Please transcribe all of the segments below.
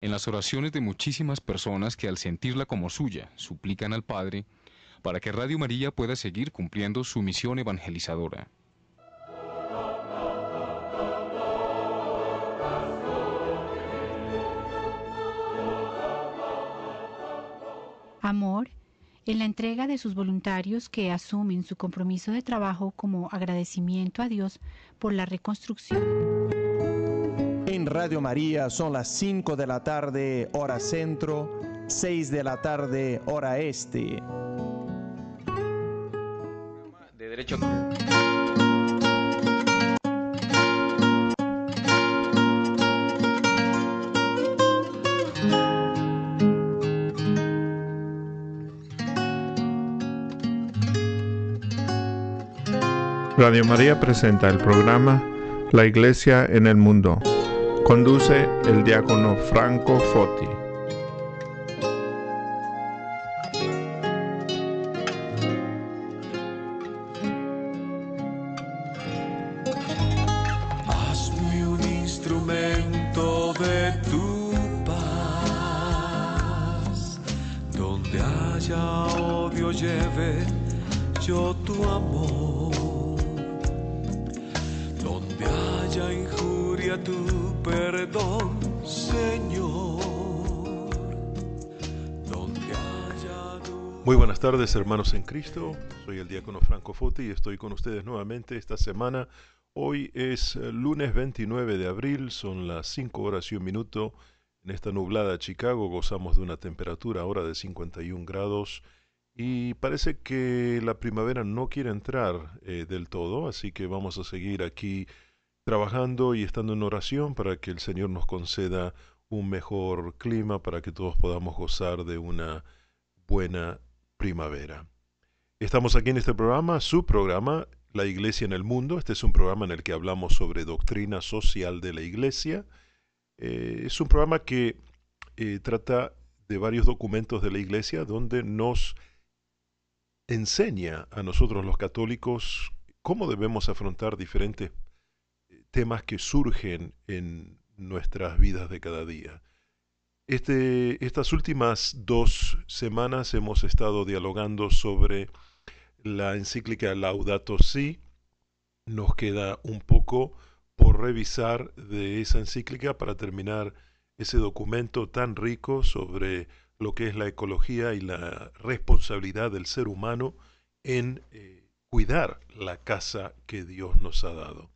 en las oraciones de muchísimas personas que al sentirla como suya suplican al Padre para que Radio María pueda seguir cumpliendo su misión evangelizadora. Amor en la entrega de sus voluntarios que asumen su compromiso de trabajo como agradecimiento a Dios por la reconstrucción. En Radio María son las 5 de la tarde, hora centro, 6 de la tarde, hora este. De derecho. Radio María presenta el programa La Iglesia en el Mundo. Conduce el diácono Franco Foti. Hermanos en Cristo. Soy el diácono Franco Foti y estoy con ustedes nuevamente esta semana. Hoy es eh, lunes 29 de abril, son las 5 horas y un minuto. En esta nublada Chicago gozamos de una temperatura ahora de 51 grados y parece que la primavera no quiere entrar eh, del todo, así que vamos a seguir aquí trabajando y estando en oración para que el Señor nos conceda un mejor clima, para que todos podamos gozar de una buena primavera. Estamos aquí en este programa, su programa, La Iglesia en el Mundo. Este es un programa en el que hablamos sobre doctrina social de la Iglesia. Eh, es un programa que eh, trata de varios documentos de la Iglesia donde nos enseña a nosotros los católicos cómo debemos afrontar diferentes eh, temas que surgen en nuestras vidas de cada día. Este, estas últimas dos semanas hemos estado dialogando sobre la encíclica Laudato Si. Nos queda un poco por revisar de esa encíclica para terminar ese documento tan rico sobre lo que es la ecología y la responsabilidad del ser humano en eh, cuidar la casa que Dios nos ha dado.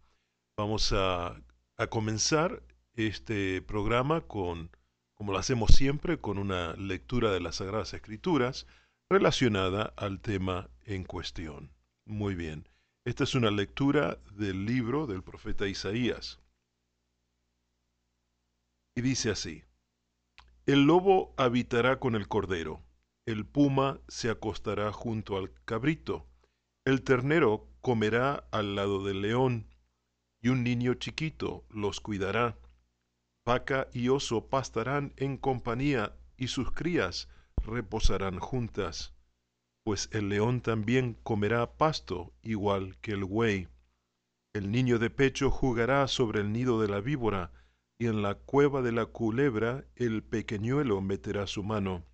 Vamos a, a comenzar este programa con como lo hacemos siempre, con una lectura de las Sagradas Escrituras relacionada al tema en cuestión. Muy bien, esta es una lectura del libro del profeta Isaías. Y dice así, El lobo habitará con el cordero, el puma se acostará junto al cabrito, el ternero comerá al lado del león, y un niño chiquito los cuidará. Vaca y oso pastarán en compañía, y sus crías reposarán juntas. Pues el león también comerá pasto, igual que el buey. El niño de pecho jugará sobre el nido de la víbora, y en la cueva de la culebra el pequeñuelo meterá su mano.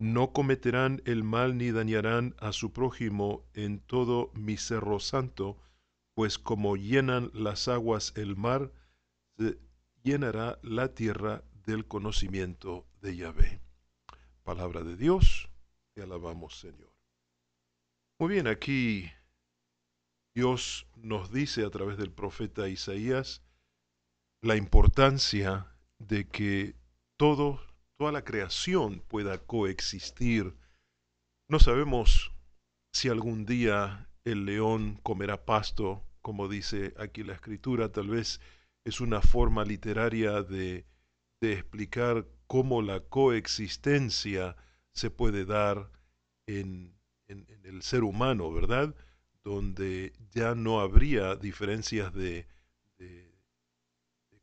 No cometerán el mal ni dañarán a su prójimo en todo mi cerro santo, pues como llenan las aguas el mar, llenará la tierra del conocimiento de Yahvé. Palabra de Dios, te alabamos Señor. Muy bien, aquí Dios nos dice a través del profeta Isaías la importancia de que todo, toda la creación pueda coexistir. No sabemos si algún día el león comerá pasto, como dice aquí la escritura, tal vez es una forma literaria de, de explicar cómo la coexistencia se puede dar en, en, el ser humano, ¿verdad? Donde ya no habría diferencias de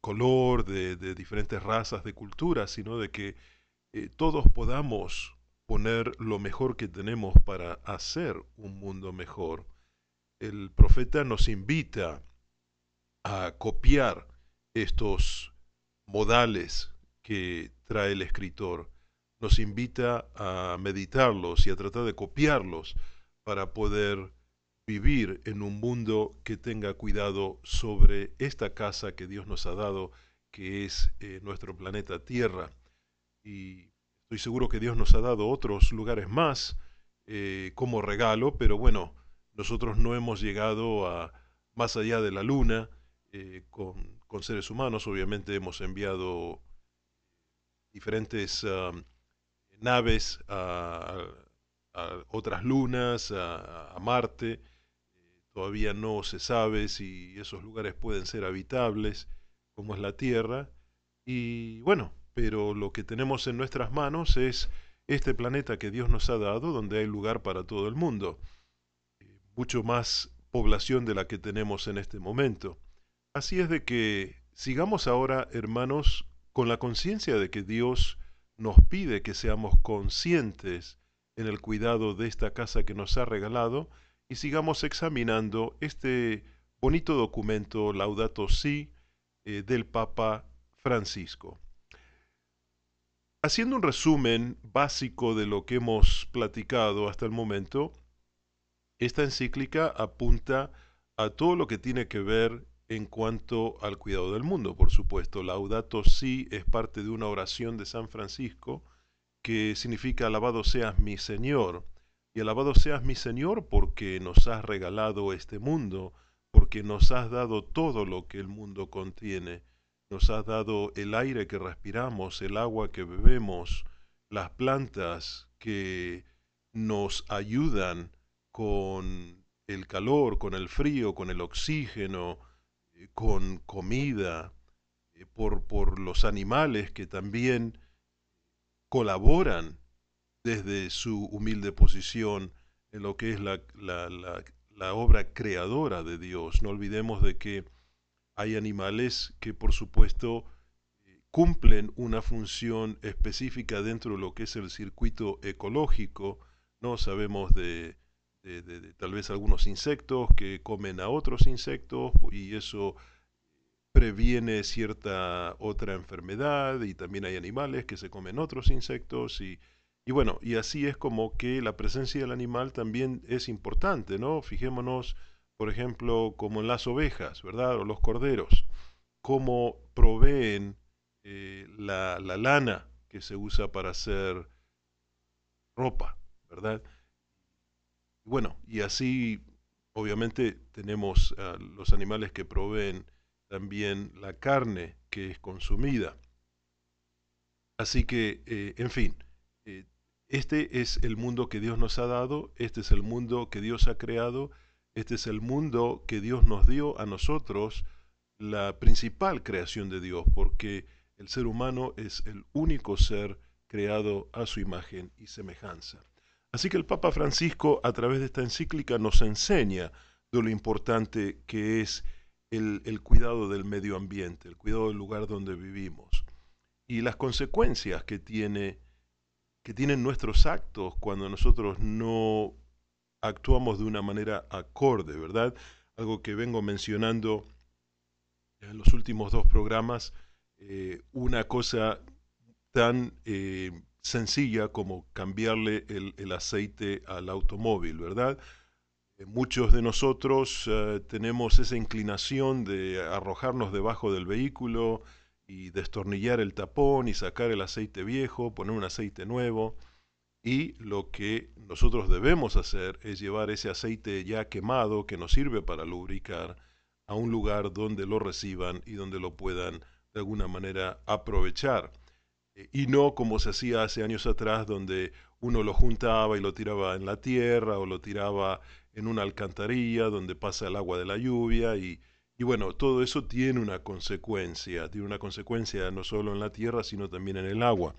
color, de, diferentes razas, de culturas, sino de que eh, todos podamos poner lo mejor que tenemos para hacer un mundo mejor. El profeta nos invita a copiar estos modales que trae el escritor. Nos invita a meditarlos y a tratar de copiarlos para poder vivir en un mundo que tenga cuidado sobre esta casa que Dios nos ha dado, que es eh, nuestro planeta Tierra. Y estoy seguro que Dios nos ha dado otros lugares más eh, como regalo, pero bueno, nosotros no hemos llegado a más allá de la Luna eh, con, seres humanos. Obviamente hemos enviado diferentes um, naves a, otras lunas, a Marte Todavía no se sabe si esos lugares pueden ser habitables, como es la Tierra. Y bueno, pero lo que tenemos en nuestras manos es este planeta que Dios nos ha dado, donde hay lugar para todo el mundo. Eh, mucho más población de la que tenemos en este momento. Así es de que sigamos ahora, hermanos, con la conciencia de que Dios nos pide que seamos conscientes en el cuidado de esta casa que nos ha regalado y sigamos examinando este bonito documento Laudato Si eh, del Papa Francisco. Haciendo un resumen básico de lo que hemos platicado hasta el momento, esta encíclica apunta a todo lo que tiene que ver en cuanto al cuidado del mundo, por supuesto. Laudato Si es parte de una oración de San Francisco que significa alabado seas mi Señor y alabado seas mi Señor porque nos has regalado este mundo, porque nos has dado todo lo que el mundo contiene. Nos has dado el aire que respiramos, el agua que bebemos, las plantas que nos ayudan con el calor, con el frío, con el oxígeno, con comida, eh, por, por los animales que también colaboran desde su humilde posición en lo que es la, la, obra creadora de Dios. No olvidemos de que hay animales que por supuesto cumplen una función específica dentro de lo que es el circuito ecológico. No sabemos de, de, tal vez algunos insectos que comen a otros insectos y eso previene cierta otra enfermedad y también hay animales que se comen otros insectos y bueno, y así es como que la presencia del animal también es importante, ¿no? Fijémonos, por ejemplo, como en las ovejas, ¿verdad? O los corderos, cómo proveen eh, la, lana que se usa para hacer ropa, ¿verdad? Bueno, y así obviamente tenemos los animales que proveen también la carne que es consumida. Así que, eh, en fin, eh, este es el mundo que Dios nos ha dado, este es el mundo que Dios ha creado, este es el mundo que Dios nos dio a nosotros, la principal creación de Dios, porque el ser humano es el único ser creado a su imagen y semejanza. Así que el Papa Francisco a través de esta encíclica nos enseña de lo importante que es el, cuidado del medio ambiente, el cuidado del lugar donde vivimos y las consecuencias que tiene que tienen nuestros actos cuando nosotros no actuamos de una manera acorde, ¿verdad? Algo que vengo mencionando en los últimos dos programas, eh, una cosa tan eh, sencilla como cambiarle el, aceite al automóvil, ¿verdad? Eh, muchos de nosotros tenemos esa inclinación de arrojarnos debajo del vehículo, y destornillar el tapón y sacar el aceite viejo, poner un aceite nuevo. Y lo que nosotros debemos hacer es llevar ese aceite ya quemado que nos sirve para lubricar a un lugar donde lo reciban y donde lo puedan de alguna manera aprovechar. Eh, y no como se hacía hace años atrás, donde uno lo juntaba y lo tiraba en la tierra o lo tiraba en una alcantarilla donde pasa el agua de la lluvia y, bueno, todo eso tiene una consecuencia, tiene una consecuencia no solo en la tierra, sino también en el agua.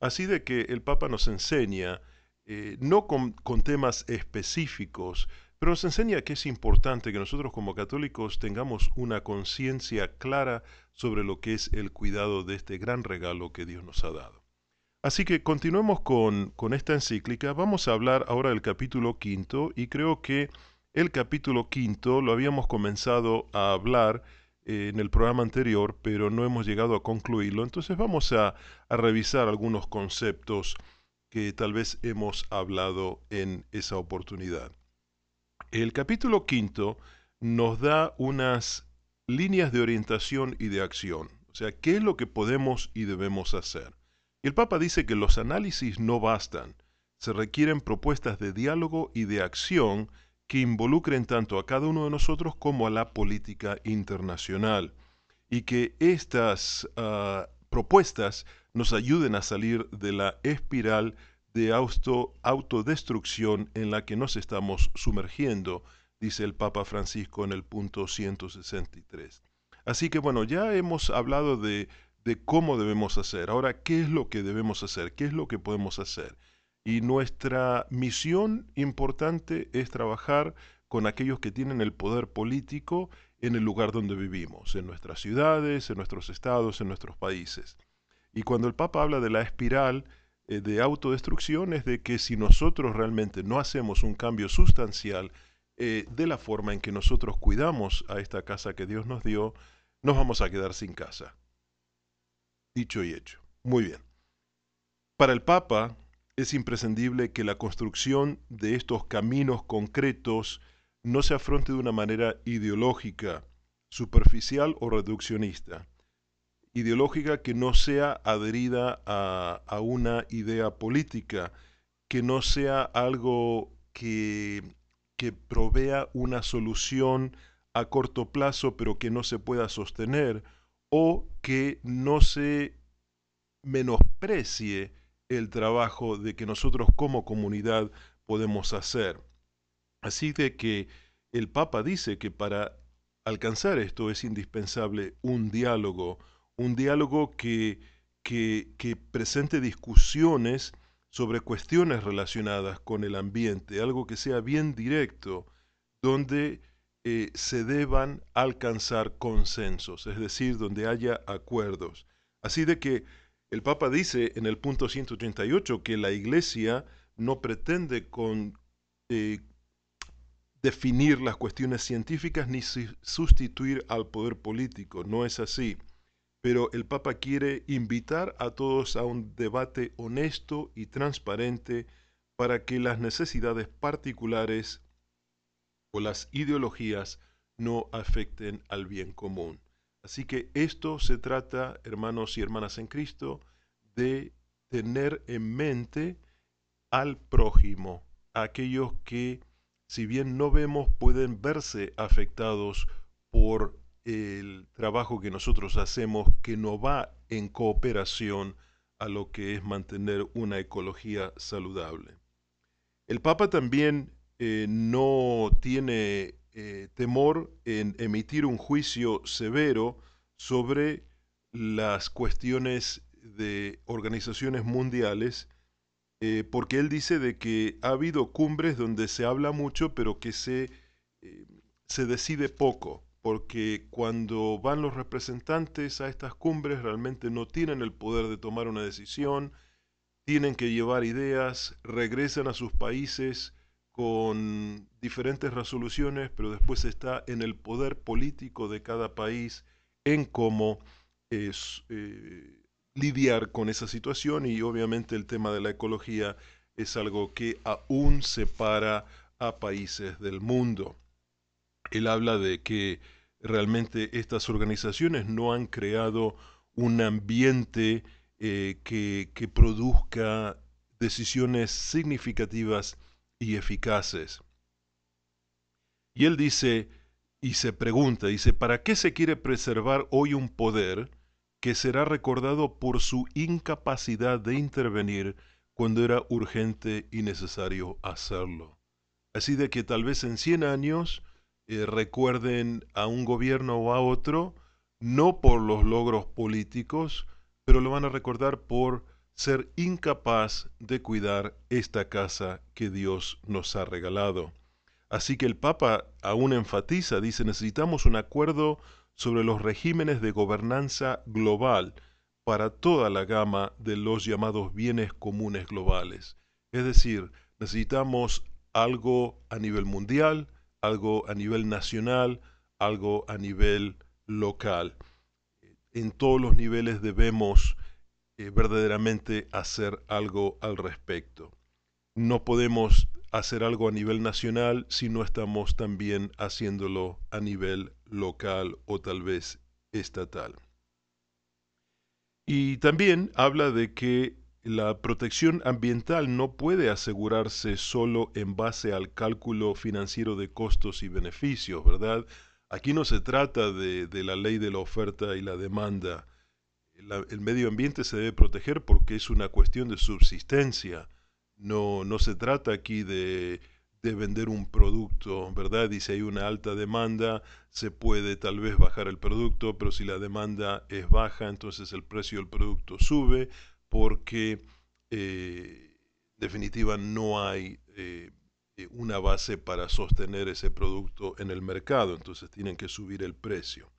Así de que el Papa nos enseña, eh, no con temas específicos, pero nos enseña que es importante que nosotros como católicos tengamos una conciencia clara sobre lo que es el cuidado de este gran regalo que Dios nos ha dado. Así que continuemos con, con esta encíclica. Vamos a hablar ahora del capítulo quinto y creo que el capítulo quinto lo habíamos comenzado a hablar eh, en el programa anterior, pero no hemos llegado a concluirlo. Entonces vamos a, a revisar algunos conceptos que tal vez hemos hablado en esa oportunidad. El capítulo quinto nos da unas líneas de orientación y de acción, o sea, qué es lo que podemos y debemos hacer. El Papa dice que los análisis no bastan, se requieren propuestas de diálogo y de acción que involucren tanto a cada uno de nosotros como a la política internacional, y que estas uh, propuestas nos ayuden a salir de la espiral de auto, autodestrucción en la que nos estamos sumergiendo, dice el Papa Francisco en el punto 163. Así que bueno, ya hemos hablado de, cómo debemos hacer. Ahora, ¿qué es lo que debemos hacer? ¿Qué es lo que podemos hacer? Y nuestra misión importante es trabajar con aquellos que tienen el poder político en el lugar donde vivimos, en nuestras ciudades, en nuestros estados, en nuestros países. Y cuando el Papa habla de la espiral eh, de autodestrucción es de que si nosotros realmente no hacemos un cambio sustancial eh, de la forma en que nosotros cuidamos a esta casa que Dios nos dio, nos vamos a quedar sin casa. Dicho y hecho. Muy bien. Para el Papa es imprescindible que la construcción de estos caminos concretos no se afronte de una manera ideológica, superficial o reduccionista, ideológica que no sea adherida a, a una idea política, que no sea algo que, que provea una solución a corto plazo pero que no se pueda sostener o que no se menosprecie el trabajo de que nosotros como comunidad podemos hacer. Así de que el Papa dice que para alcanzar esto es indispensable un diálogo, un diálogo que, que, que presente discusiones sobre cuestiones relacionadas con el ambiente, algo que sea bien directo, donde eh, se deban alcanzar consensos, es decir, donde haya acuerdos. Así de que el Papa dice en el punto 138 que la Iglesia no pretende con, eh, definir las cuestiones científicas ni sustituir al poder político, no es así pero el Papa quiere invitar a todos a un debate honesto y transparente para que las necesidades particulares o las ideologías no afecten al bien común. Así que esto se trata, hermanos y hermanas en Cristo, de tener en mente al prójimo, a aquellos que, si bien no vemos, pueden verse afectados por el trabajo que nosotros hacemos que no va en cooperación a lo que es mantener una ecología saludable. El Papa también eh, no tiene eh, temor en emitir un juicio severo sobre las cuestiones de organizaciones mundiales, eh, porque él dice de que ha habido cumbres donde se habla mucho, pero que se, se decide poco porque cuando van los representantes a estas cumbres realmente no tienen el poder de tomar una decisión, tienen que llevar ideas, regresan a sus países con diferentes resoluciones, pero después está en el poder político de cada país en cómo es, eh, lidiar con esa situación y obviamente el tema de la ecología es algo que aún separa a países del mundo. Él habla de que realmente estas organizaciones no han creado un ambiente eh, que, que produzca decisiones significativas y eficaces. Y él dice, y se pregunta, dice, ¿para qué se quiere preservar hoy un poder que será recordado por su incapacidad de intervenir cuando era urgente y necesario hacerlo? Así de que tal vez en 100 años eh, recuerden a un gobierno o a otro, no por los logros políticos, pero lo van a recordar por ser incapaz de cuidar esta casa que Dios nos ha regalado. Así que el Papa aún enfatiza, dice, necesitamos un acuerdo sobre los regímenes de gobernanza global para toda la gama de los llamados bienes comunes globales. Es decir, necesitamos algo a nivel mundial, algo a nivel nacional, algo a nivel local. En todos los niveles debemos eh, verdaderamente hacer algo al respecto. No podemos hacer algo a nivel nacional si no estamos también haciéndolo a nivel local o tal vez estatal. Y también habla de que la protección ambiental no puede asegurarse solo en base al cálculo financiero de costos y beneficios, ¿verdad? Aquí no se trata de, la ley de la oferta y la demanda. el medio ambiente se debe proteger porque es una cuestión de subsistencia. No, no se trata aquí de, de vender un producto, ¿verdad? Y si hay una alta demanda, se puede tal vez bajar el producto, pero si la demanda es baja, entonces el precio del producto sube porque eh, definitiva no hay eh, eh, una base para sostener ese producto en el mercado, entonces tienen que subir el precio.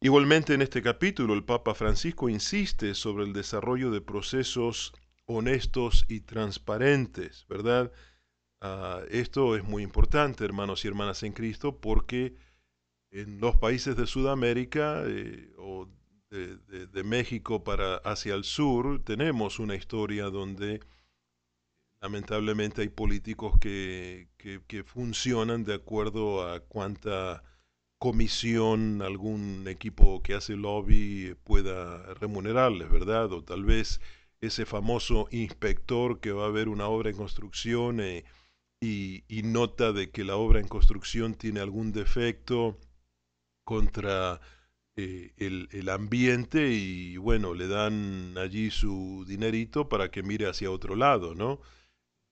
Igualmente en este capítulo el Papa Francisco insiste sobre el desarrollo de procesos honestos y transparentes, ¿verdad? Ah, esto es muy importante, hermanos y hermanas en Cristo, porque en los países de Sudamérica eh, o de, México para hacia el sur tenemos una historia donde lamentablemente hay políticos que, que, funcionan de acuerdo a cuánta comisión algún equipo que hace lobby pueda remunerarles, ¿verdad? O tal vez ese famoso inspector que va a ver una obra en construcción eh, y, y, nota de que la obra en construcción tiene algún defecto contra eh, el, ambiente y bueno, le dan allí su dinerito para que mire hacia otro lado, ¿no?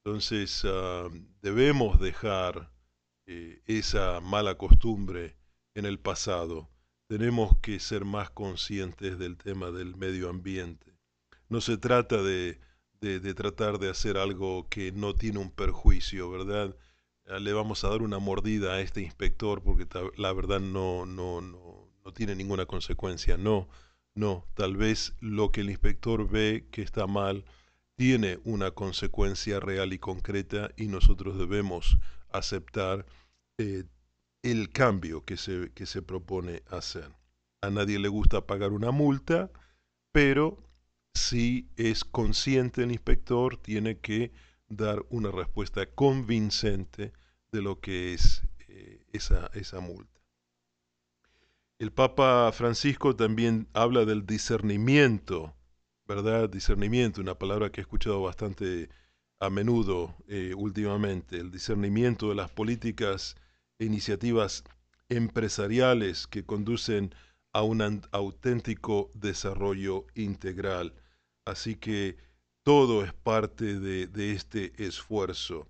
Entonces ah, debemos dejar eh, esa mala costumbre en el pasado. Tenemos que ser más conscientes del tema del medio ambiente. No se trata de, de, tratar de hacer algo que no tiene un perjuicio, ¿verdad? Ah, le vamos a dar una mordida a este inspector porque la verdad no, no, no, no tiene ninguna consecuencia. No, no, tal vez lo que el inspector ve que está mal tiene una consecuencia real y concreta y nosotros debemos aceptar eh, el cambio que se, que se propone hacer. A nadie le gusta pagar una multa, pero si es consciente el inspector, tiene que dar una respuesta convincente de lo que es eh, esa, esa multa. El Papa Francisco también habla del discernimiento, ¿verdad? Discernimiento, una palabra que he escuchado bastante a menudo eh, últimamente, el discernimiento de las políticas e iniciativas empresariales que conducen a un auténtico desarrollo integral. Así que todo es parte de este esfuerzo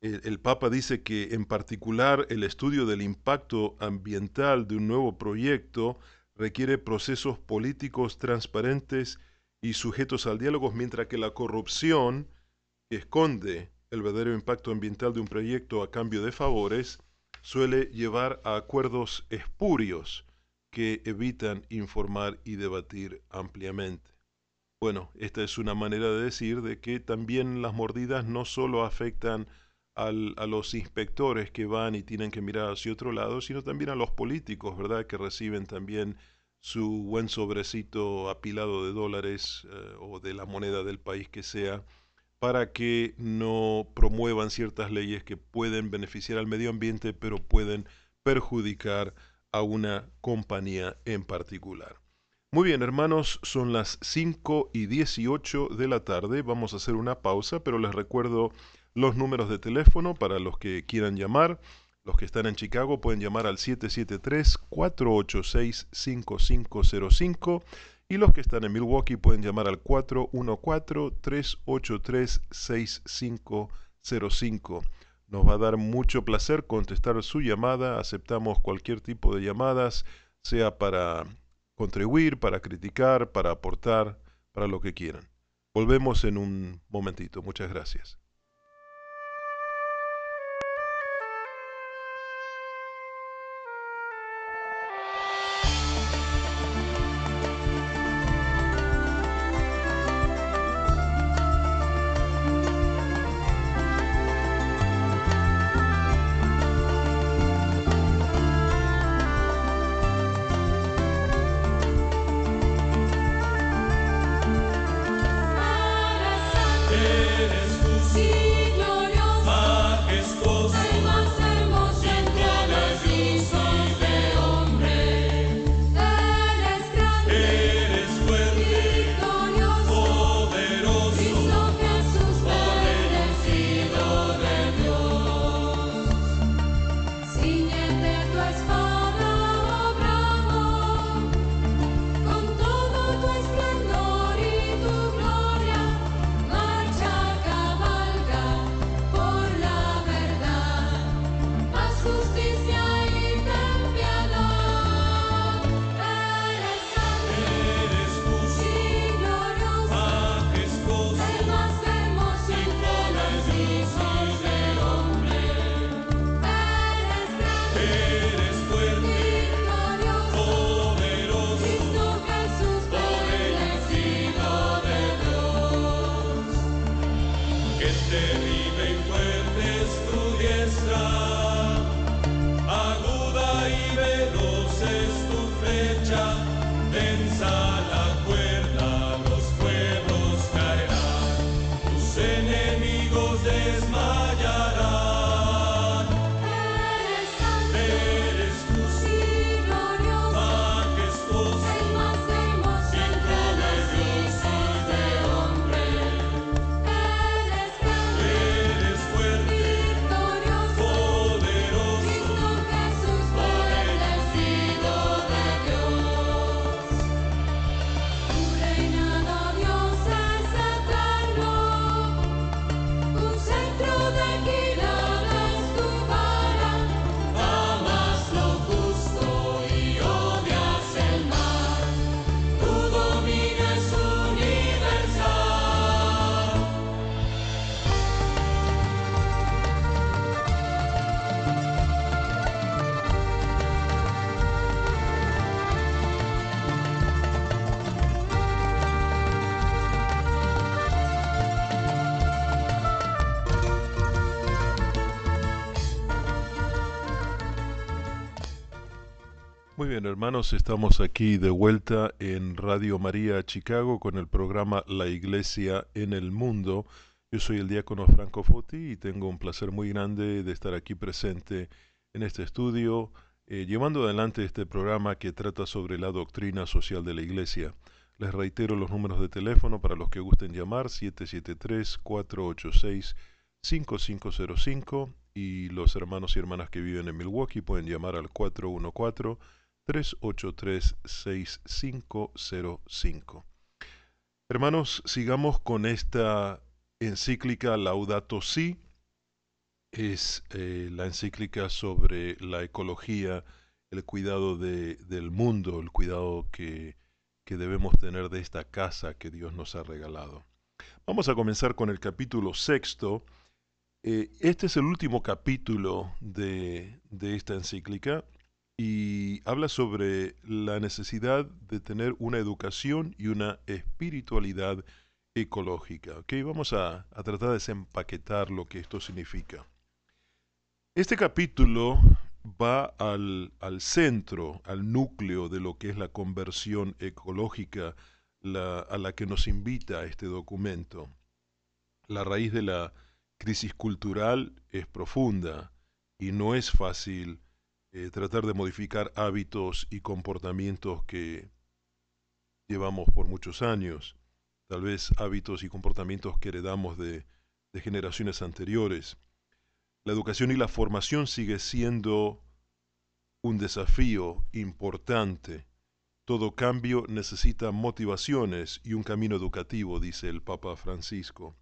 el, Papa dice que en particular el estudio del impacto ambiental de un nuevo proyecto requiere procesos políticos transparentes y sujetos al diálogo, mientras que la corrupción, que esconde el verdadero impacto ambiental de un proyecto a cambio de favores, suele llevar a acuerdos espurios que evitan informar y debatir ampliamente. Bueno, esta es una manera de decir de que también las mordidas no solo afectan a los inspectores que van y tienen que mirar hacia otro lado, sino también a los políticos, ¿verdad? Que reciben también su buen sobrecito apilado de dólares eh, o de la moneda del país que sea, para que no promuevan ciertas leyes que pueden beneficiar al medio ambiente, pero pueden perjudicar a una compañía en particular. Muy bien, hermanos, son las 5 y 18 de la tarde. Vamos a hacer una pausa, pero les recuerdo los números de teléfono para los que quieran llamar. Los que están en Chicago pueden llamar al 773-486-5505 y los que están en Milwaukee pueden llamar al 414-383-6505. Nos va a dar mucho placer contestar su llamada. Aceptamos cualquier tipo de llamadas, sea para contribuir, para criticar, para aportar, para lo que quieran. Volvemos en un momentito. Muchas gracias. Bien, hermanos, estamos aquí de vuelta en Radio María Chicago con el programa La Iglesia en el Mundo. Yo soy el diácono Franco Foti y tengo un placer muy grande de estar aquí presente en este estudio, eh, llevando adelante este programa que trata sobre la doctrina social de la Iglesia. Les reitero los números de teléfono para los que gusten llamar, 773-486-5505 y los hermanos y hermanas que viven en Milwaukee pueden llamar al 414 383-6505. Hermanos, sigamos con esta encíclica Laudato Si. Es eh, la encíclica sobre la ecología, el cuidado de, del mundo, el cuidado que, que debemos tener de esta casa que Dios nos ha regalado. Vamos a comenzar con el capítulo sexto. Eh, este es el último capítulo de, de esta encíclica y habla sobre la necesidad de tener una educación y una espiritualidad ecológica. Vamos a, tratar de desempaquetar lo que esto significa. Este capítulo va al, centro, al núcleo de lo que es la conversión ecológica a la que nos invita este documento. La raíz de la crisis cultural es profunda y no es fácil eh, tratar de modificar hábitos y comportamientos que llevamos por muchos años, tal vez hábitos y comportamientos que heredamos de, de generaciones anteriores. La educación y la formación sigue siendo un desafío importante. Todo cambio necesita motivaciones y un camino educativo, dice el Papa Francisco.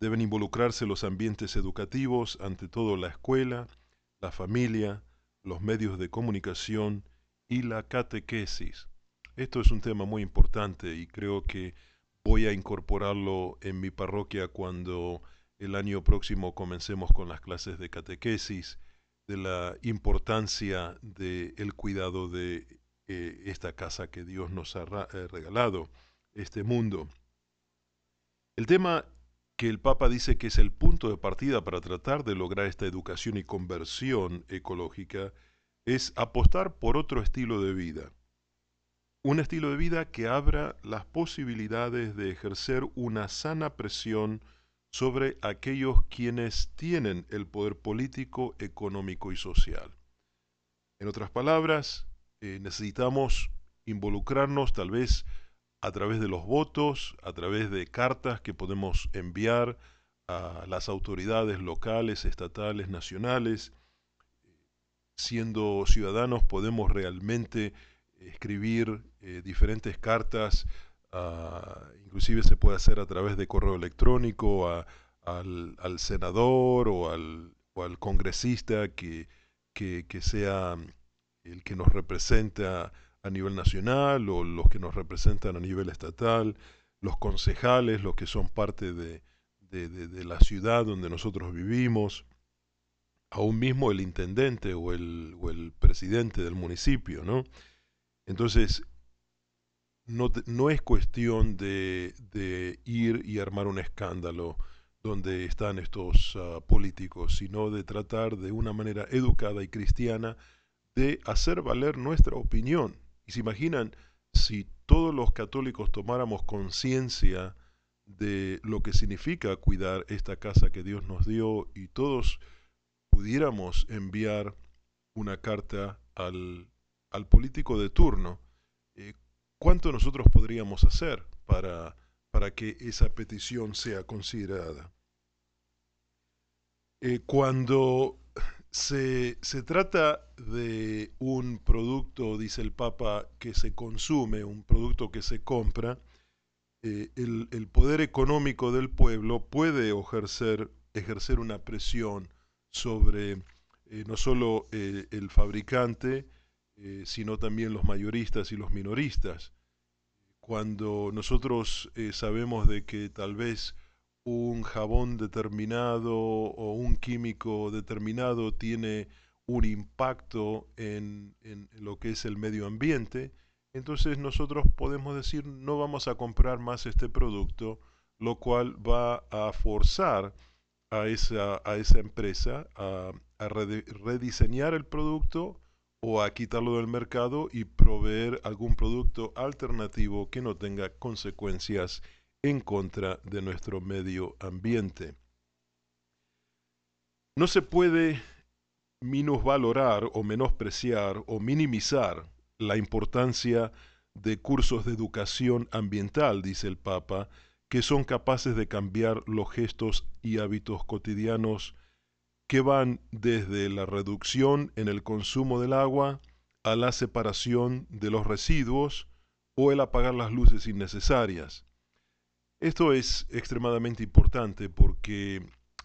Deben involucrarse los ambientes educativos, ante todo la escuela, la familia, los medios de comunicación y la catequesis. Esto es un tema muy importante y creo que voy a incorporarlo en mi parroquia cuando el año próximo comencemos con las clases de catequesis, de la importancia del el cuidado de eh, esta casa que Dios nos ha eh, regalado, este mundo. El tema que el Papa dice que es el punto de partida para tratar de lograr esta educación y conversión ecológica es apostar por otro estilo de vida. Un estilo de vida que abra las posibilidades de ejercer una sana presión sobre aquellos quienes tienen el poder político, económico y social. En otras palabras, eh, necesitamos involucrarnos tal vez a través de los votos, a través de cartas que podemos enviar a las autoridades locales, estatales, nacionales. Siendo ciudadanos podemos realmente escribir eh, diferentes cartas, inclusive se puede hacer a través de correo electrónico al, senador o al, congresista que, que, que sea el que nos representa a nivel nacional o los que nos representan a nivel estatal, los concejales, los que son parte de, la ciudad donde nosotros vivimos, aún mismo el intendente o el, o el presidente del municipio, ¿no? Entonces, no, no es cuestión de, de, ir y armar un escándalo, donde están estos uh, políticos, sino de tratar de una manera educada y cristiana de hacer valer nuestra opinión. Y se imaginan si todos los católicos tomáramos conciencia de lo que significa cuidar esta casa que Dios nos dio y todos pudiéramos enviar una carta al, al político de turno, eh, ¿cuánto nosotros podríamos hacer para, para que esa petición sea considerada? Eh, cuando se, se, trata de un producto, dice el Papa, que se consume, un producto que se compra, eh, el, el, poder económico del pueblo puede ejercer, ejercer una presión sobre eh, no solo eh, el fabricante, sino también los mayoristas y los minoristas. Cuando nosotros sabemos de que tal vez un jabón determinado o un químico determinado tiene un impacto en, en, lo que es el medio ambiente, entonces nosotros podemos decir no vamos a comprar más este producto, lo cual va a forzar a esa, a esa empresa a, a rediseñar el producto o a quitarlo del mercado y proveer algún producto alternativo que no tenga consecuencias en contra de nuestro medio ambiente. No se puede minusvalorar o menospreciar o minimizar la importancia de cursos de educación ambiental, dice el Papa, que son capaces de cambiar los gestos y hábitos cotidianos que van desde la reducción en el consumo del agua a la separación de los residuos o el apagar las luces innecesarias. Esto es extremadamente importante porque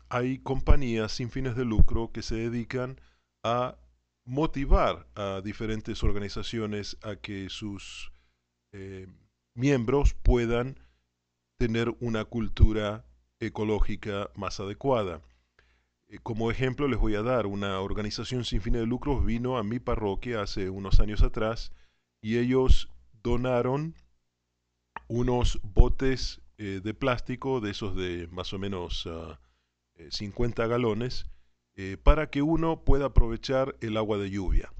hay compañías sin fines de lucro que se dedican a motivar a diferentes organizaciones a que sus eh, miembros puedan tener una cultura ecológica más adecuada. Eh, como ejemplo les voy a dar, una organización sin fines de lucro vino a mi parroquia hace unos años atrás y ellos donaron unos botes eh, de plástico, de esos de más o menos 50 ah, galones, eh, para que uno pueda aprovechar el agua de lluvia.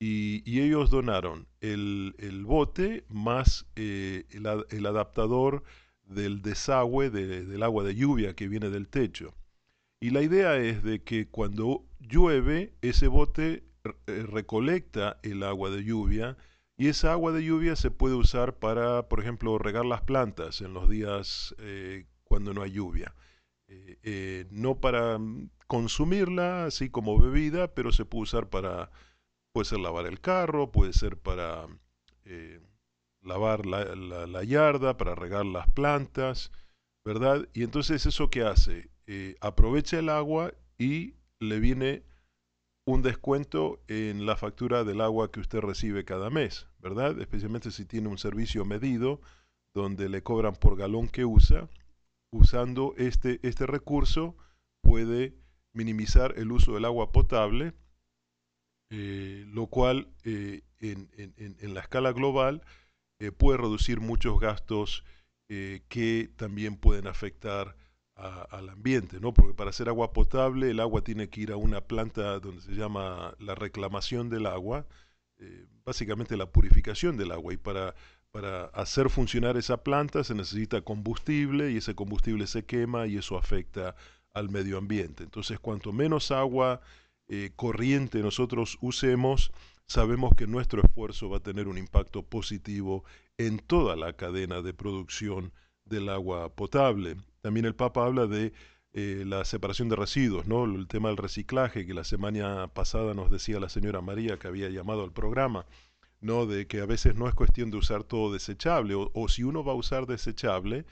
Y, ellos donaron el, bote más el, adaptador del desagüe del agua de lluvia que viene del techo. Y la idea es de que cuando llueve, ese bote eh, recolecta el agua de lluvia y esa agua de lluvia se puede usar para, por ejemplo, regar las plantas en los días eh, cuando no hay lluvia. Eh, no para mm, consumirla así como bebida, pero se puede usar para, puede ser lavar el carro, puede ser para lavar la, yarda, para regar las plantas, ¿verdad? Y entonces eso que hace, eh, aprovecha el agua y le viene un descuento en la factura del agua que usted recibe cada mes, ¿verdad? Especialmente si tiene un servicio medido donde le cobran por galón que usa. Usando este, este recurso puede minimizar el uso del agua potable, eh, lo cual eh, en, en, la escala global eh, puede reducir muchos gastos que también pueden afectar al ambiente, ¿no? Porque para hacer agua potable el agua tiene que ir a una planta donde se llama la reclamación del agua, eh, básicamente la purificación del agua. Y para, para hacer funcionar esa planta se necesita combustible y ese combustible se quema y eso afecta al medio ambiente. Entonces, cuanto menos agua corriente nosotros usemos, sabemos que nuestro esfuerzo va a tener un impacto positivo en toda la cadena de producción del agua potable. También el Papa habla de eh, la separación de residuos, ¿no? el tema del reciclaje, que la semana pasada nos decía la señora María que había llamado al programa, ¿no? de que a veces no es cuestión de usar todo desechable, o, si uno va a usar desechable,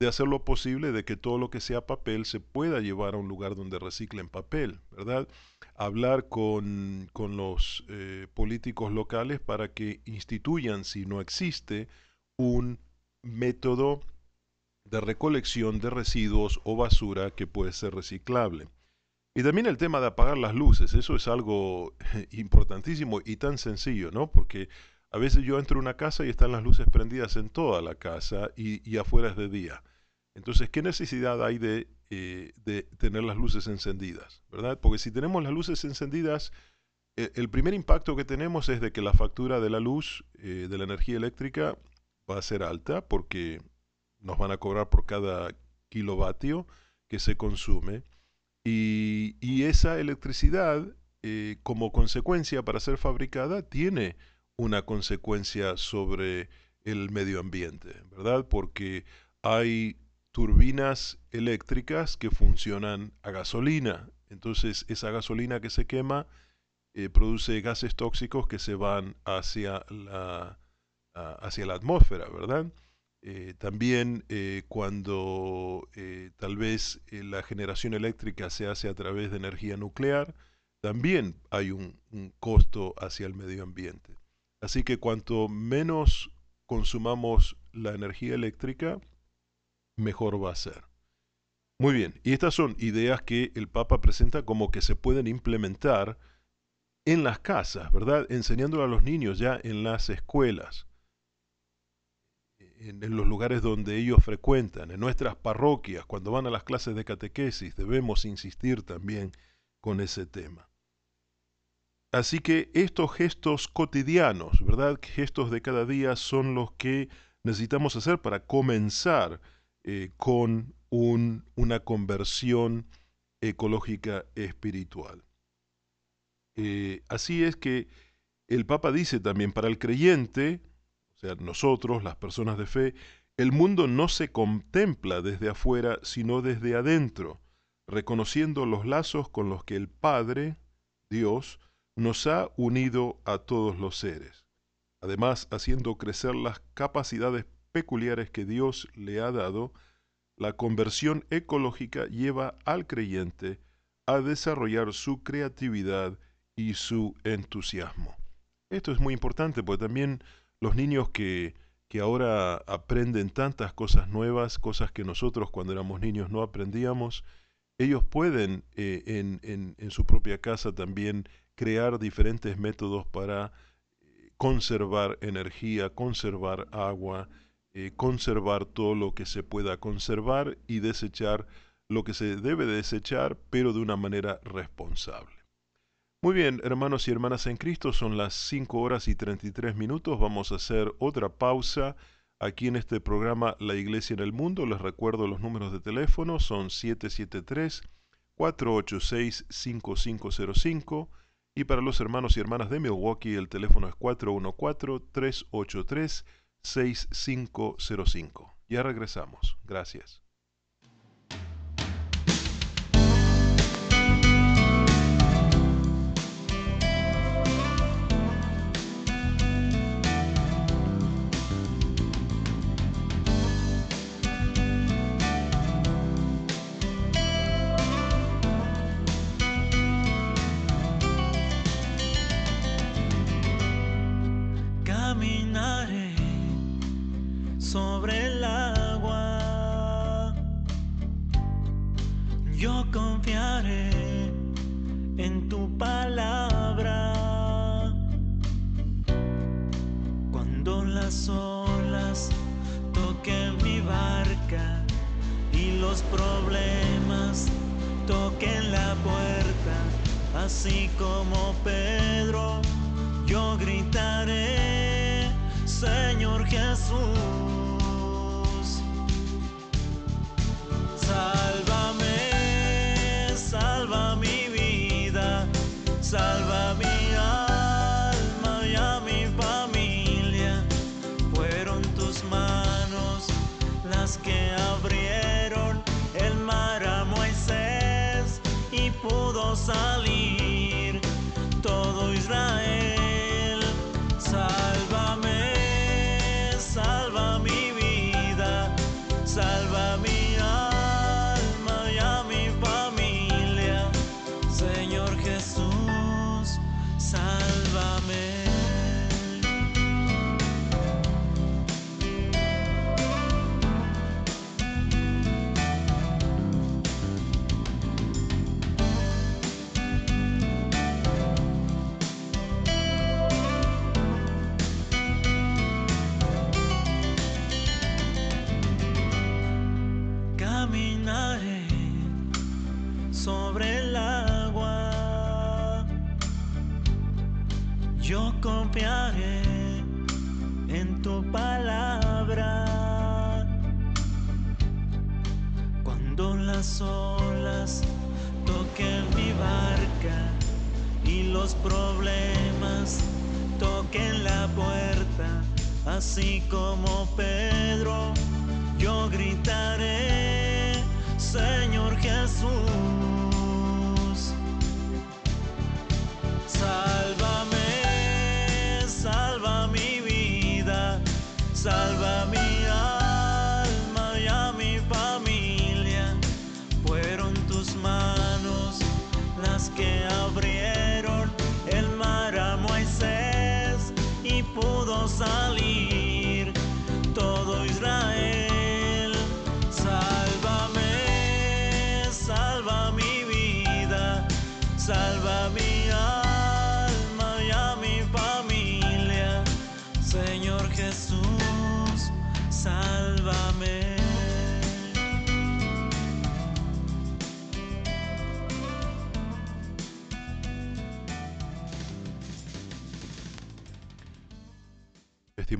de hacer lo posible de que todo lo que sea papel se pueda llevar a un lugar donde reciclen papel, ¿verdad? Hablar con, con los eh, políticos locales para que instituyan, si no existe, un método de recolección de residuos o basura que puede ser reciclable. Y también el tema de apagar las luces, eso es algo importantísimo y tan sencillo, ¿no? Porque a veces yo entro a una casa y están las luces prendidas en toda la casa y, afuera es de día. Entonces, ¿qué necesidad hay de, eh, de tener las luces encendidas? ¿Verdad? Porque si tenemos las luces encendidas, eh, el primer impacto que tenemos es de que la factura de la luz, eh, de la energía eléctrica, va a ser alta porque nos van a cobrar por cada kilovatio que se consume. Y, esa electricidad, eh, como consecuencia para ser fabricada, tiene una consecuencia sobre el medio ambiente, ¿verdad? Porque hay turbinas eléctricas que funcionan a gasolina. Entonces esa gasolina que se quema eh, produce gases tóxicos que se van hacia la, hacia la atmósfera, ¿verdad? Eh, también eh, cuando eh, tal vez la generación eléctrica se hace a través de energía nuclear, también hay un, un costo hacia el medio ambiente. Así que cuanto menos consumamos la energía eléctrica, mejor va a ser. Muy bien, y estas son ideas que el Papa presenta como que se pueden implementar en las casas, ¿verdad? Enseñándolo a los niños ya en las escuelas, en, los lugares donde ellos frecuentan, en nuestras parroquias, cuando van a las clases de catequesis, debemos insistir también con ese tema. Así que estos gestos cotidianos, ¿verdad? Gestos de cada día son los que necesitamos hacer para comenzar eh, con un- una conversión ecológica espiritual. Eh, así es que el Papa dice también, para el creyente, sea, nosotros, las personas de fe, el mundo no se contempla desde afuera, sino desde adentro, reconociendo los lazos con los que el Padre, Dios, nos ha unido a todos los seres, además haciendo crecer las capacidades peculiares que Dios le ha dado, la conversión ecológica lleva al creyente a desarrollar su creatividad y su entusiasmo. Esto es muy importante porque también los niños que, que ahora aprenden tantas cosas nuevas, cosas que nosotros cuando éramos niños no aprendíamos, ellos pueden eh, en, en- su propia casa también crear diferentes métodos para eh, conservar energía, conservar agua, eh, conservar todo lo que se pueda conservar y desechar lo que se debe de desechar, pero de una manera responsable. Muy bien, hermanos y hermanas en Cristo, son las 5 horas y 33 minutos. Vamos a hacer otra pausa aquí en este programa La Iglesia en el Mundo. Les recuerdo los números de teléfono, son 773-486-5505 y para los hermanos y hermanas de Milwaukee el teléfono es 414-383-6505. Ya regresamos. Gracias.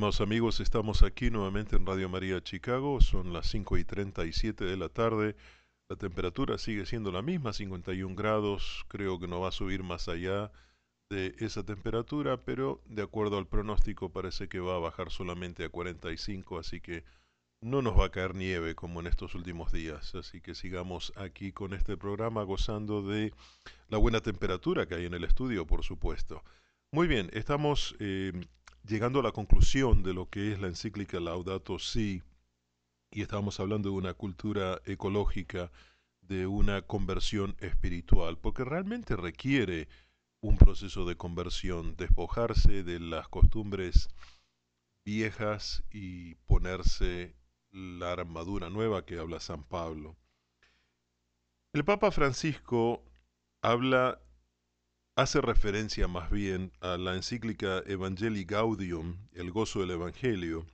Amigos, estamos aquí nuevamente en Radio María Chicago, son las 5 y 37 de la tarde, la temperatura sigue siendo la misma, 51 grados, creo que no va a subir más allá de esa temperatura, pero de acuerdo al pronóstico parece que va a bajar solamente a 45, así que no nos va a caer nieve como en estos últimos días, así que sigamos aquí con este programa gozando de la buena temperatura que hay en el estudio, por supuesto. Muy bien, estamos eh, llegando a la conclusión de lo que es la encíclica Laudato Si, y estamos hablando de una cultura ecológica, de una conversión espiritual, porque realmente requiere un proceso de conversión, despojarse de las costumbres viejas y ponerse la armadura nueva que habla San Pablo. El Papa Francisco habla hace referencia más bien a la encíclica Evangelii Gaudium, el gozo del Evangelio,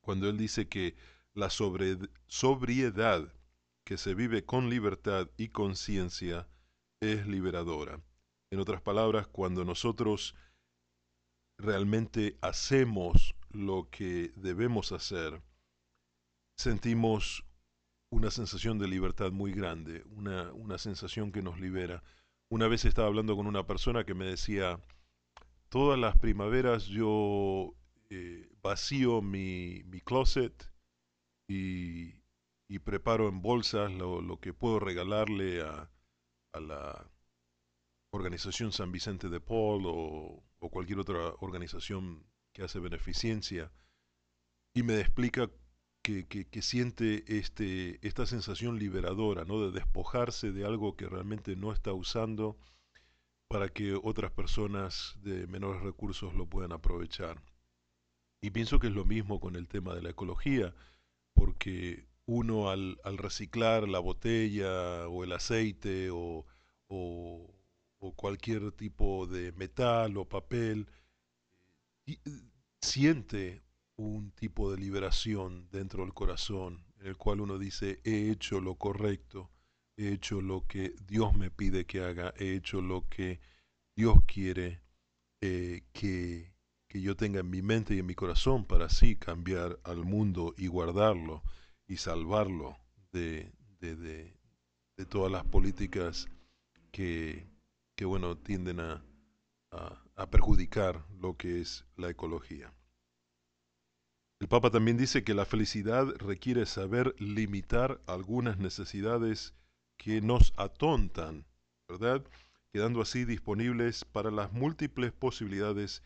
cuando él dice que la sobriedad que se vive con libertad y conciencia es liberadora. En otras palabras, cuando nosotros realmente hacemos lo que debemos hacer, sentimos una sensación de libertad muy grande, una, una sensación que nos libera. Una vez estaba hablando con una persona que me decía, todas las primaveras yo eh, vacío mi, mi closet y, y preparo en bolsas lo, lo que puedo regalarle a, a la organización San Vicente de Paul o, o cualquier otra organización que hace beneficencia y me explica que, siente este, esta sensación liberadora, ¿no? de despojarse de algo que realmente no está usando para que otras personas de menores recursos lo puedan aprovechar. Y pienso que es lo mismo con el tema de la ecología, porque uno al, reciclar la botella o el aceite o, cualquier tipo de metal o papel, y- siente un tipo de liberación dentro del corazón, en el cual uno dice, he hecho lo correcto, he hecho lo que Dios me pide que haga, he hecho lo que Dios quiere eh, que, que yo tenga en mi mente y en mi corazón para así cambiar al mundo y guardarlo y salvarlo de, de, de- todas las políticas que, que bueno, tienden a- a perjudicar lo que es la ecología. El Papa también dice que la felicidad requiere saber limitar algunas necesidades que nos atontan, ¿verdad? Quedando así disponibles para las múltiples posibilidades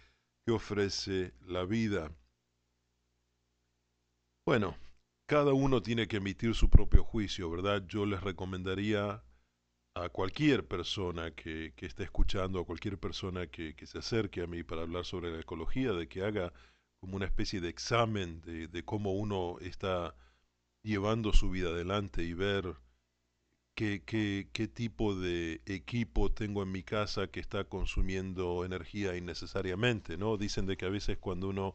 que ofrece la vida. Bueno, cada uno tiene que emitir su propio juicio, ¿verdad? Yo les recomendaría a cualquier persona que, que esté escuchando, a cualquier persona que, que se acerque a mí para hablar sobre la ecología, de que haga como una especie de examen de, de cómo uno está llevando su vida adelante y ver qué, qué, tipo de equipo tengo en mi casa que está consumiendo energía innecesariamente, ¿no? Dicen de que a veces cuando uno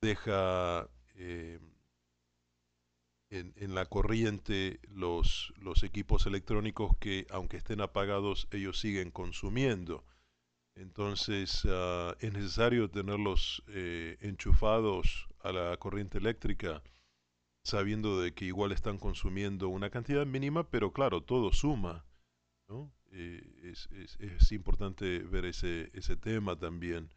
deja eh, en, en la corriente los, los equipos electrónicos que aunque estén apagados ellos siguen consumiendo. Entonces ah, es necesario tenerlos eh, enchufados a la corriente eléctrica sabiendo de que igual están consumiendo una cantidad mínima, pero claro, todo suma. ¿no? Eh, es, es, importante ver ese, ese tema también,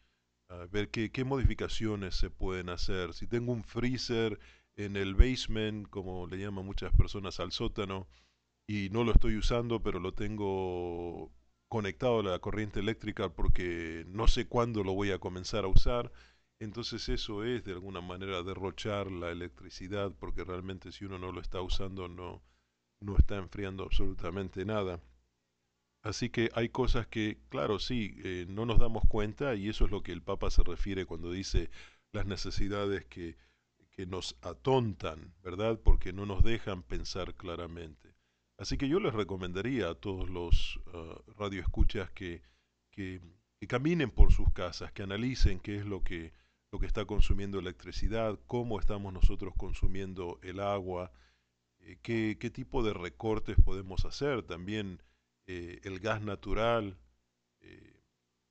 uh, ver qué, qué, modificaciones se pueden hacer. Si tengo un freezer en el basement, como le llaman muchas personas al sótano, y no lo estoy usando, pero lo tengo conectado a la corriente eléctrica porque no sé cuándo lo voy a comenzar a usar, entonces eso es de alguna manera derrochar la electricidad porque realmente si uno no lo está usando no, no está enfriando absolutamente nada. Así que hay cosas que, claro, sí, eh, no nos damos cuenta y eso es lo que el Papa se refiere cuando dice las necesidades que, que nos atontan, ¿verdad? Porque no nos dejan pensar claramente. Así que yo les recomendaría a todos los uh, radioescuchas que, que, caminen por sus casas, que analicen qué es lo que, lo que está consumiendo electricidad, cómo estamos nosotros consumiendo el agua, eh, qué, qué, tipo de recortes podemos hacer. También eh, el gas natural, eh,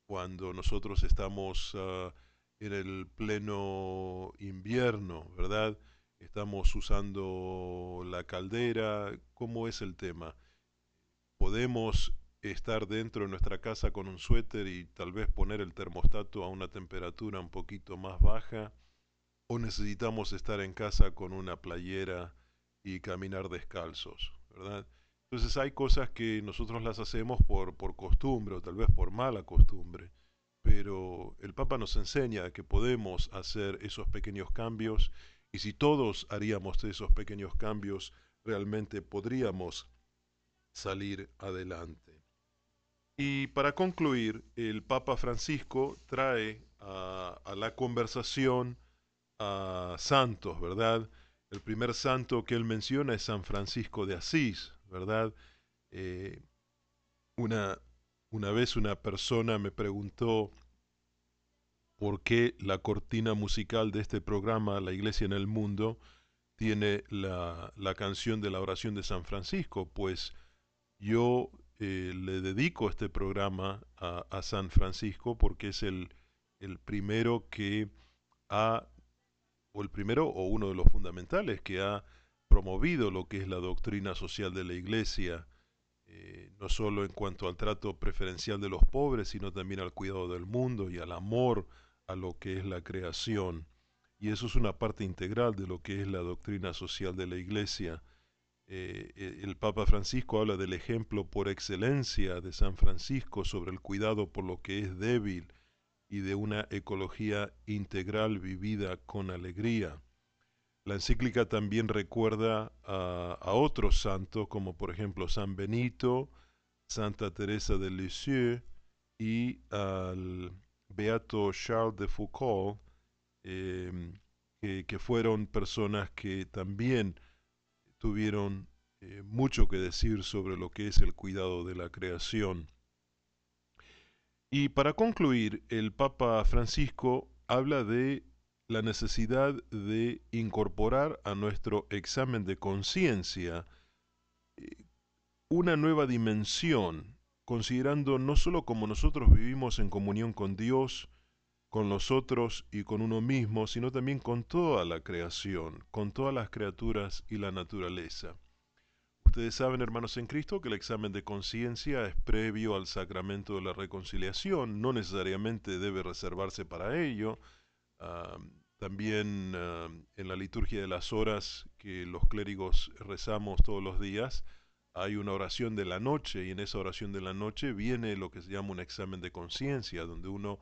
cuando nosotros estamos uh, en el pleno invierno, ¿verdad? Estamos usando la caldera, ¿cómo es el tema? Podemos estar dentro de nuestra casa con un suéter y tal vez poner el termostato a una temperatura un poquito más baja, o necesitamos estar en casa con una playera y caminar descalzos, ¿verdad? Entonces hay cosas que nosotros las hacemos por, por costumbre o tal vez por mala costumbre, pero el Papa nos enseña que podemos hacer esos pequeños cambios y si todos haríamos esos pequeños cambios, realmente podríamos salir adelante. Y para concluir, el Papa Francisco trae a, la conversación a santos, ¿verdad? El primer santo que él menciona es San Francisco de Asís, ¿verdad? Eh, una, una vez una persona me preguntó por qué la cortina musical de este programa, La Iglesia en el Mundo, tiene la, la canción de la oración de San Francisco. Pues yo eh, le dedico este programa a, San Francisco porque es el, el primero que ha, o el primero o uno de los fundamentales que ha promovido lo que es la doctrina social de la Iglesia, eh, no solo en cuanto al trato preferencial de los pobres, sino también al cuidado del mundo y al amor a lo que es la creación. Y eso es una parte integral de lo que es la doctrina social de la Iglesia. Eh, eh el Papa Francisco habla del ejemplo por excelencia de San Francisco sobre el cuidado por lo que es débil y de una ecología integral vivida con alegría. La encíclica también recuerda a, a, otros santos, como por ejemplo San Benito, Santa Teresa de Lisieux y al Beato Charles de Foucault, que, que, fueron personas que también tuvieron eh, mucho que decir sobre lo que es el cuidado de la creación. Y para concluir, el Papa Francisco habla de la necesidad de incorporar a nuestro examen de conciencia eh, una nueva dimensión, considerando no solo cómo nosotros vivimos en comunión con Dios, con los otros y con uno mismo, sino también con toda la creación, con todas las criaturas y la naturaleza. Ustedes saben, hermanos en Cristo, que el examen de conciencia es previo al sacramento de la reconciliación, no necesariamente debe reservarse para ello, también en la liturgia de las horas que los clérigos rezamos todos los días, hay una oración de la noche y en esa oración de la noche viene lo que se llama un examen de conciencia, donde uno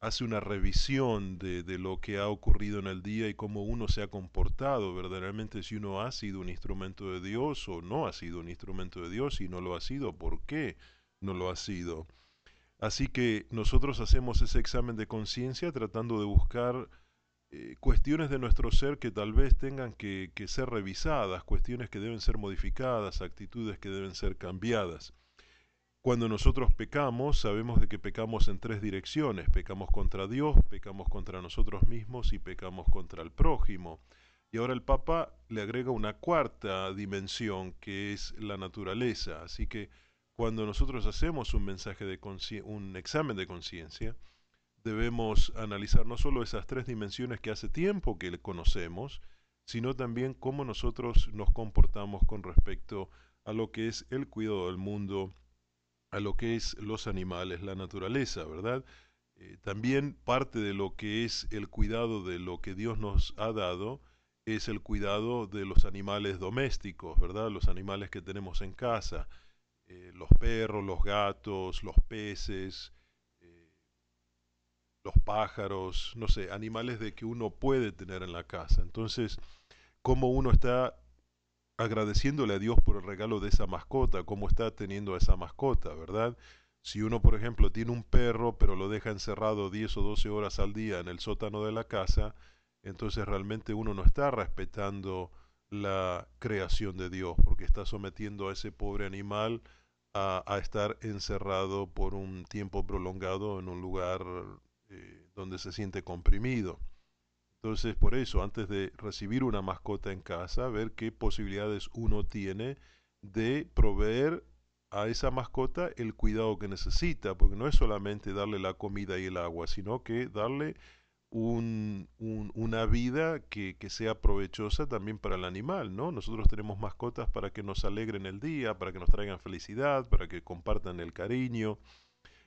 hace una revisión de, lo que ha ocurrido en el día y cómo uno se ha comportado verdaderamente, si uno ha sido un instrumento de Dios o no ha sido un instrumento de Dios y no lo ha sido, ¿por qué no lo ha sido? Así que nosotros hacemos ese examen de conciencia tratando de buscar eh, cuestiones de nuestro ser que tal vez tengan que, que, ser revisadas, cuestiones que deben ser modificadas, actitudes que deben ser cambiadas. Cuando nosotros pecamos, sabemos de que pecamos en tres direcciones. Pecamos contra Dios, pecamos contra nosotros mismos y pecamos contra el prójimo. Y ahora el Papa le agrega una cuarta dimensión que es la naturaleza. Así que cuando nosotros hacemos un mensaje de un examen de conciencia, debemos analizar no solo esas tres dimensiones que hace tiempo que conocemos, sino también cómo nosotros nos comportamos con respecto a lo que es el cuidado del mundo, a lo que es los animales, la naturaleza, ¿verdad? Eh, también parte de lo que es el cuidado de lo que Dios nos ha dado es el cuidado de los animales domésticos, ¿verdad? Los animales que tenemos en casa, eh, los perros, los gatos, los peces, los pájaros, no sé, animales de que uno puede tener en la casa. Entonces, cómo uno está agradeciéndole a Dios por el regalo de esa mascota, cómo está teniendo a esa mascota, ¿verdad? Si uno, por ejemplo, tiene un perro, pero lo deja encerrado 10 o 12 horas al día en el sótano de la casa, entonces realmente uno no está respetando la creación de Dios, porque está sometiendo a ese pobre animal a, estar encerrado por un tiempo prolongado en un lugar eh, donde se siente comprimido. Entonces, por eso, antes de recibir una mascota en casa, ver qué posibilidades uno tiene de proveer a esa mascota el cuidado que necesita, porque no es solamente darle la comida y el agua, sino que darle un, una vida que, que, sea provechosa también para el animal, ¿no? Nosotros tenemos mascotas para que nos alegren el día, para que nos traigan felicidad, para que compartan el cariño,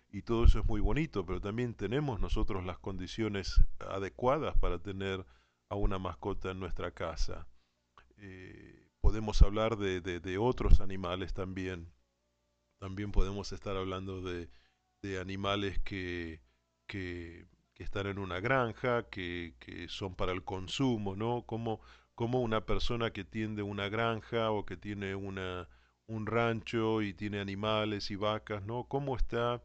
y todo eso es muy bonito, pero también tenemos nosotros las condiciones adecuadas para tener a una mascota en nuestra casa. Eh, podemos hablar de, de otros animales también, también podemos estar hablando de, animales que, que, están en una granja, que, que, son para el consumo, ¿no? Como, como una persona que tiende una granja o que tiene una, un rancho y tiene animales y vacas, ¿no? ¿Cómo está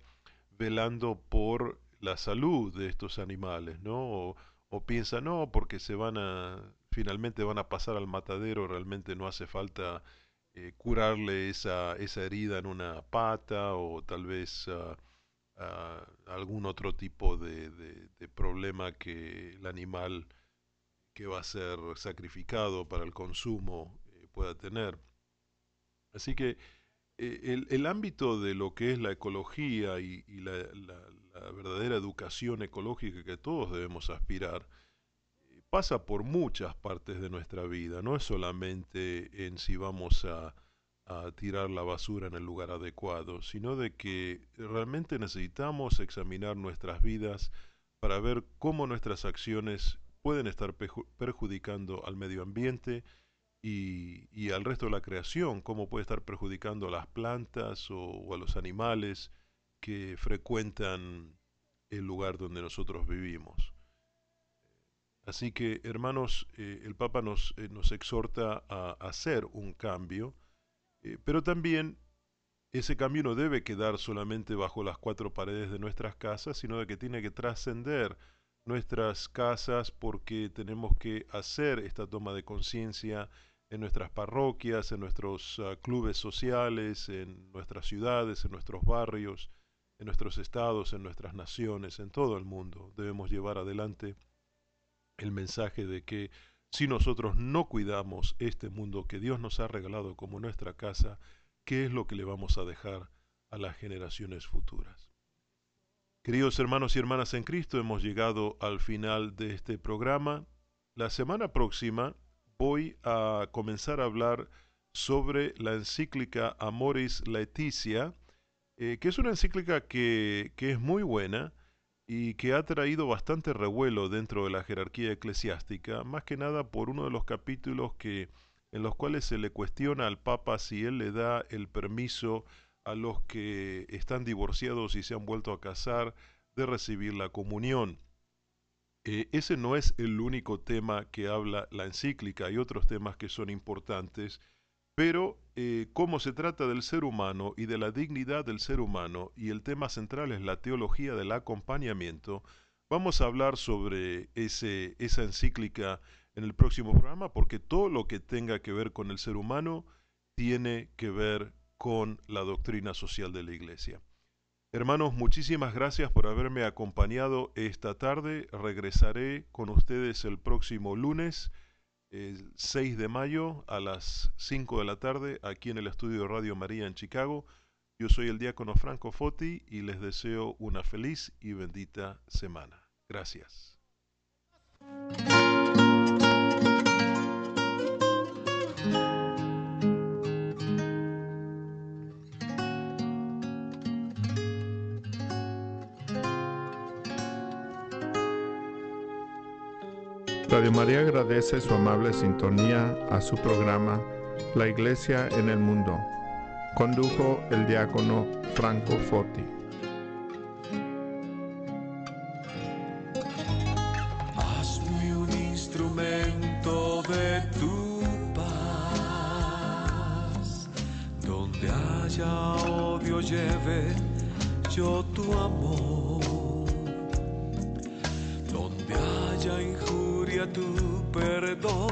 velando por la salud de estos animales, ¿no? O, piensa, no, porque se van a, finalmente van a pasar al matadero, realmente no hace falta eh, curarle esa, esa herida en una pata o tal vez algún otro tipo de, problema que el animal que va a ser sacrificado para el consumo eh, pueda tener. Así que eh, el, ámbito de lo que es la ecología y, la, verdadera educación ecológica que todos debemos aspirar, pasa por muchas partes de nuestra vida, no es solamente en si vamos a, tirar la basura en el lugar adecuado, sino de que realmente necesitamos examinar nuestras vidas para ver cómo nuestras acciones pueden estar perjudicando al medio ambiente y, al resto de la creación, cómo puede estar perjudicando a las plantas o a los animales que frecuentan el lugar donde nosotros vivimos. Así que, hermanos, eh, el Papa nos, eh, nos, exhorta a hacer un cambio, eh, pero también ese cambio no debe quedar solamente bajo las cuatro paredes de nuestras casas, sino de que tiene que trascender nuestras casas porque tenemos que hacer esta toma de conciencia en nuestras parroquias, en nuestros ah, clubes sociales, en nuestras ciudades, en nuestros barrios, en nuestros estados, en nuestras naciones, en todo el mundo. Debemos llevar adelante el mensaje de que si nosotros no cuidamos este mundo que Dios nos ha regalado como nuestra casa, ¿qué es lo que le vamos a dejar a las generaciones futuras? Queridos hermanos y hermanas en Cristo, hemos llegado al final de este programa. La semana próxima voy a comenzar a hablar sobre la encíclica Amoris Laetitia, eh, que es una encíclica que, que es muy buena, y que ha traído bastante revuelo dentro de la jerarquía eclesiástica, más que nada por uno de los capítulos que en los cuales se le cuestiona al Papa si él le da el permiso a los que están divorciados y se han vuelto a casar de recibir la comunión. Eh, ese no es el único tema que habla la encíclica, hay otros temas que son importantes, pero eh, como se trata del ser humano y de la dignidad del ser humano, y el tema central es la teología del acompañamiento, vamos a hablar sobre ese, esa encíclica en el próximo programa, porque todo lo que tenga que ver con el ser humano tiene que ver con la doctrina social de la Iglesia. Hermanos, muchísimas gracias por haberme acompañado esta tarde. Regresaré con ustedes el próximo lunes el 6 de mayo a las 5 de la tarde aquí en el estudio de Radio María en Chicago. Yo soy el diácono Franco Foti y les deseo una feliz y bendita semana. Gracias. Radio María agradece su amable sintonía a su programa La Iglesia en el Mundo. Condujo el diácono Franco Foti. Perdón.